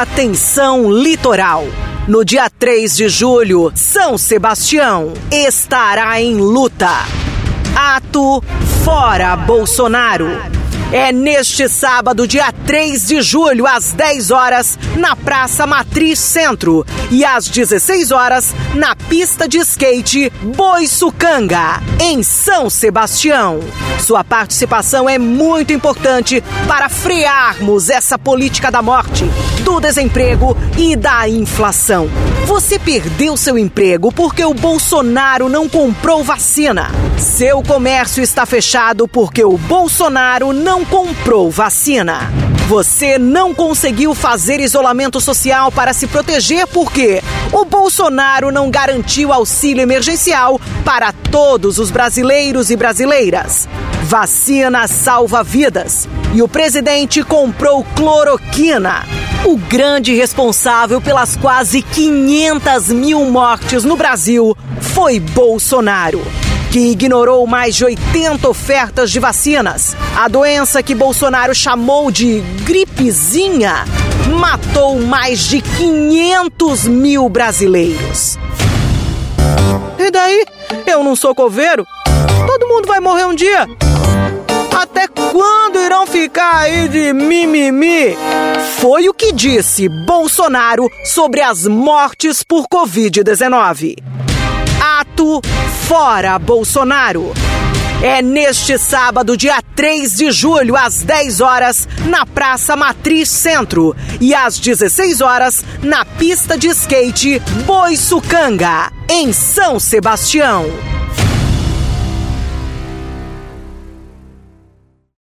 Atenção Litoral. No dia 3 de julho, São Sebastião estará em luta. Ato Fora Bolsonaro. É neste sábado, dia 3 de julho, às 10 horas, na Praça Matriz Centro e às 16 horas, na pista de skate Boiçucanga, em São Sebastião. Sua participação é muito importante para frearmos essa política da morte, do desemprego e da inflação. Você perdeu seu emprego porque o Bolsonaro não comprou vacina. Seu comércio está fechado porque o Bolsonaro não comprou vacina. Você não conseguiu fazer isolamento social para se proteger porque o Bolsonaro não garantiu auxílio emergencial para todos os brasileiros e brasileiras. Vacina salva vidas e o presidente comprou cloroquina. O grande responsável pelas quase 500 mil mortes no Brasil foi Bolsonaro que ignorou mais de 80 ofertas de vacinas. A doença que Bolsonaro chamou de gripezinha matou mais de 500 mil brasileiros. E daí? Eu não sou coveiro? Todo mundo vai morrer um dia. Até quando irão ficar aí de mimimi? Foi o que disse Bolsonaro sobre as mortes por Covid-19. Ato Fora Bolsonaro. É neste sábado, dia 3 de julho, às 10 horas, na Praça Matriz Centro e às 16 horas, na pista de skate Boiçucanga, em São Sebastião.